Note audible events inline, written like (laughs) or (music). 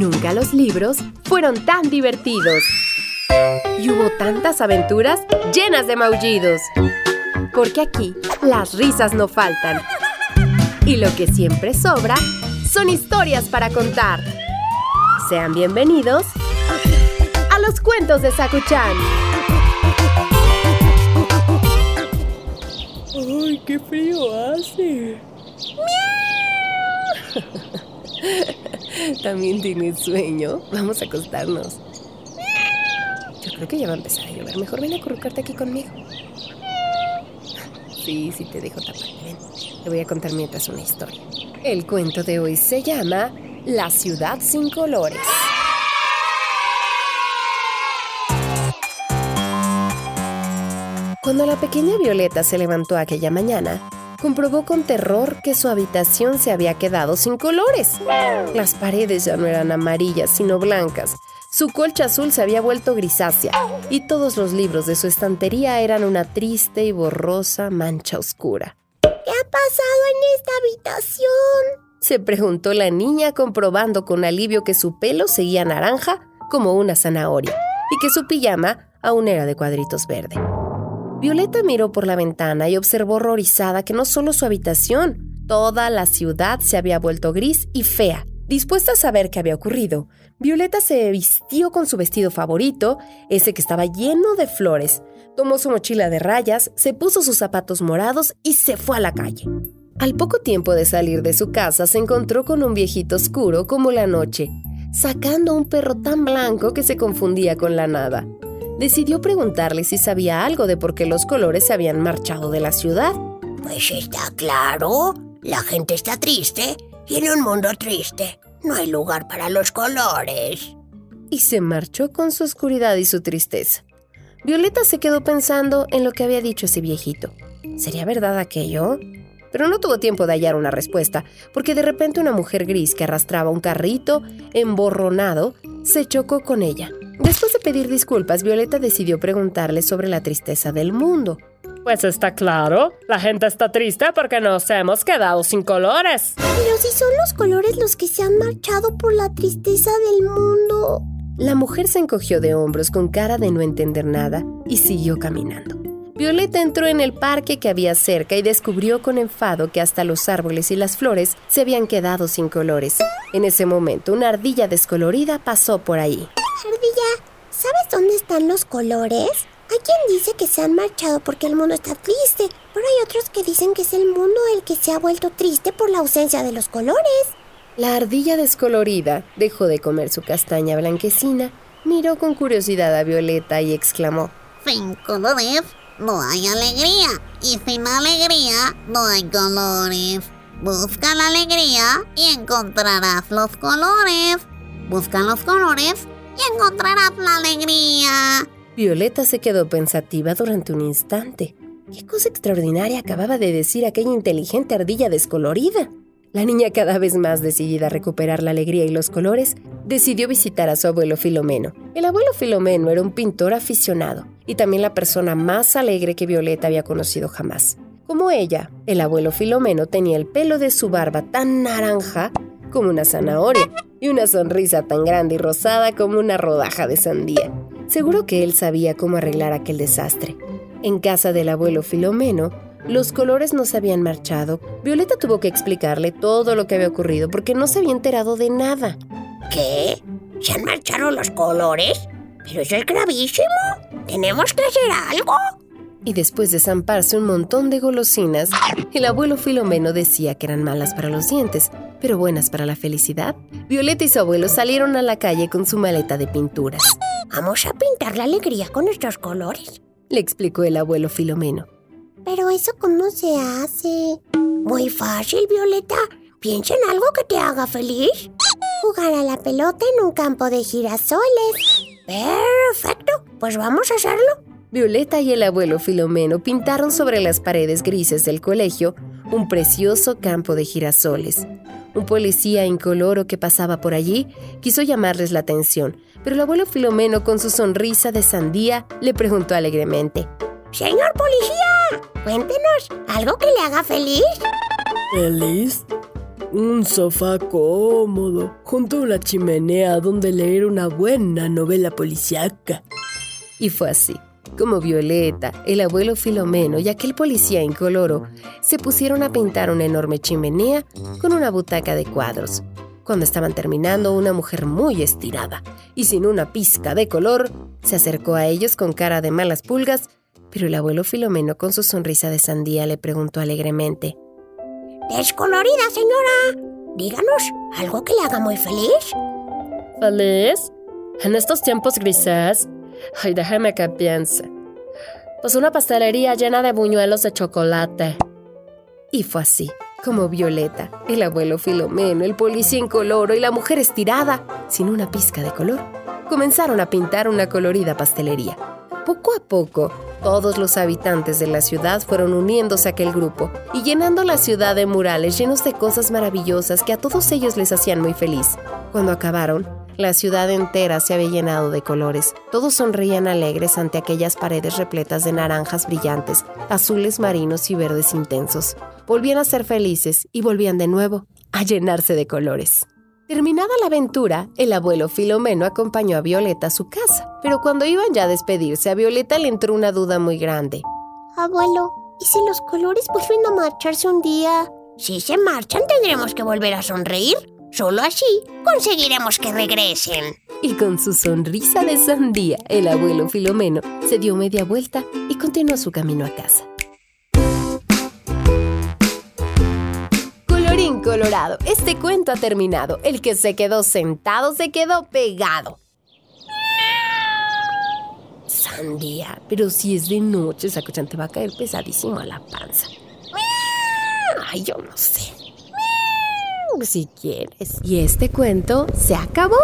Nunca los libros fueron tan divertidos. Y hubo tantas aventuras llenas de maullidos. Porque aquí las risas no faltan. Y lo que siempre sobra son historias para contar. Sean bienvenidos a los cuentos de Sakuchan. ¡Ay, qué frío hace! (laughs) ¿También tienes sueño? Vamos a acostarnos. Yo creo que ya va a empezar a llover. Mejor ven a acurrucarte aquí conmigo. Sí, sí te dejo tapar. Ven, te voy a contar mientras una historia. El cuento de hoy se llama La ciudad sin colores. Cuando la pequeña Violeta se levantó aquella mañana, comprobó con terror que su habitación se había quedado sin colores. Las paredes ya no eran amarillas, sino blancas. Su colcha azul se había vuelto grisácea y todos los libros de su estantería eran una triste y borrosa mancha oscura. ¿Qué ha pasado en esta habitación? Se preguntó la niña comprobando con alivio que su pelo seguía naranja como una zanahoria y que su pijama aún era de cuadritos verde. Violeta miró por la ventana y observó horrorizada que no solo su habitación, toda la ciudad se había vuelto gris y fea. Dispuesta a saber qué había ocurrido, Violeta se vistió con su vestido favorito, ese que estaba lleno de flores, tomó su mochila de rayas, se puso sus zapatos morados y se fue a la calle. Al poco tiempo de salir de su casa se encontró con un viejito oscuro como la noche, sacando un perro tan blanco que se confundía con la nada decidió preguntarle si sabía algo de por qué los colores se habían marchado de la ciudad. Pues está claro, la gente está triste y en un mundo triste no hay lugar para los colores. Y se marchó con su oscuridad y su tristeza. Violeta se quedó pensando en lo que había dicho ese viejito. ¿Sería verdad aquello? Pero no tuvo tiempo de hallar una respuesta, porque de repente una mujer gris que arrastraba un carrito emborronado se chocó con ella. Después de pedir disculpas, Violeta decidió preguntarle sobre la tristeza del mundo. Pues está claro, la gente está triste porque nos hemos quedado sin colores. Pero si son los colores los que se han marchado por la tristeza del mundo. La mujer se encogió de hombros con cara de no entender nada y siguió caminando. Violeta entró en el parque que había cerca y descubrió con enfado que hasta los árboles y las flores se habían quedado sin colores. En ese momento, una ardilla descolorida pasó por ahí. Ardilla, ¿sabes dónde están los colores? Hay quien dice que se han marchado porque el mundo está triste, pero hay otros que dicen que es el mundo el que se ha vuelto triste por la ausencia de los colores. La ardilla descolorida dejó de comer su castaña blanquecina, miró con curiosidad a Violeta y exclamó: Sin colores no hay alegría, y sin alegría no hay colores. Busca la alegría y encontrarás los colores. Busca los colores y encontrarás la alegría. Violeta se quedó pensativa durante un instante. ¿Qué cosa extraordinaria acababa de decir aquella inteligente ardilla descolorida? La niña, cada vez más decidida a recuperar la alegría y los colores, decidió visitar a su abuelo Filomeno. El abuelo Filomeno era un pintor aficionado y también la persona más alegre que Violeta había conocido jamás. Como ella, el abuelo Filomeno tenía el pelo de su barba tan naranja como una zanahoria y una sonrisa tan grande y rosada como una rodaja de sandía. Seguro que él sabía cómo arreglar aquel desastre. En casa del abuelo Filomeno, los colores no se habían marchado. Violeta tuvo que explicarle todo lo que había ocurrido porque no se había enterado de nada. ¿Qué? ¿Se han marchado los colores? Pero eso es gravísimo. ¿Tenemos que hacer algo? Y después de zamparse un montón de golosinas, el abuelo Filomeno decía que eran malas para los dientes, pero buenas para la felicidad. Violeta y su abuelo salieron a la calle con su maleta de pinturas. Vamos a pintar la alegría con nuestros colores, le explicó el abuelo Filomeno. Pero eso cómo se hace? Muy fácil, Violeta. Piensa en algo que te haga feliz. Jugar a la pelota en un campo de girasoles. Perfecto, pues vamos a hacerlo. Violeta y el abuelo Filomeno pintaron sobre las paredes grises del colegio un precioso campo de girasoles. Un policía incoloro que pasaba por allí quiso llamarles la atención, pero el abuelo Filomeno con su sonrisa de sandía le preguntó alegremente, Señor policía, cuéntenos, ¿algo que le haga feliz? ¿Feliz? Un sofá cómodo, junto a una chimenea donde leer una buena novela policíaca. Y fue así, como Violeta, el abuelo Filomeno y aquel policía incoloro se pusieron a pintar una enorme chimenea con una butaca de cuadros. Cuando estaban terminando, una mujer muy estirada y sin una pizca de color se acercó a ellos con cara de malas pulgas, pero el abuelo Filomeno con su sonrisa de sandía le preguntó alegremente, Descolorida, señora. Díganos, ¿algo que le haga muy feliz? ¿Feliz? En estos tiempos grises. Ay, déjeme que piense. Pues una pastelería llena de buñuelos de chocolate. Y fue así, como Violeta, el abuelo Filomeno, el policía incoloro y la mujer estirada, sin una pizca de color, comenzaron a pintar una colorida pastelería. Poco a poco, todos los habitantes de la ciudad fueron uniéndose a aquel grupo y llenando la ciudad de murales llenos de cosas maravillosas que a todos ellos les hacían muy feliz. Cuando acabaron, la ciudad entera se había llenado de colores. Todos sonreían alegres ante aquellas paredes repletas de naranjas brillantes, azules marinos y verdes intensos. Volvían a ser felices y volvían de nuevo a llenarse de colores. Terminada la aventura, el abuelo Filomeno acompañó a Violeta a su casa, pero cuando iban ya a despedirse, a Violeta le entró una duda muy grande. Abuelo, ¿y si los colores vuelven a marcharse un día? Si se marchan, tendremos que volver a sonreír. Solo así conseguiremos que regresen. Y con su sonrisa de sandía, el abuelo Filomeno se dio media vuelta y continuó su camino a casa. Colorado, este cuento ha terminado. El que se quedó sentado se quedó pegado. Sandía, pero si es de noche, esa te va a caer pesadísimo a la panza. Ay, yo no sé. Si quieres. Y este cuento se acabó.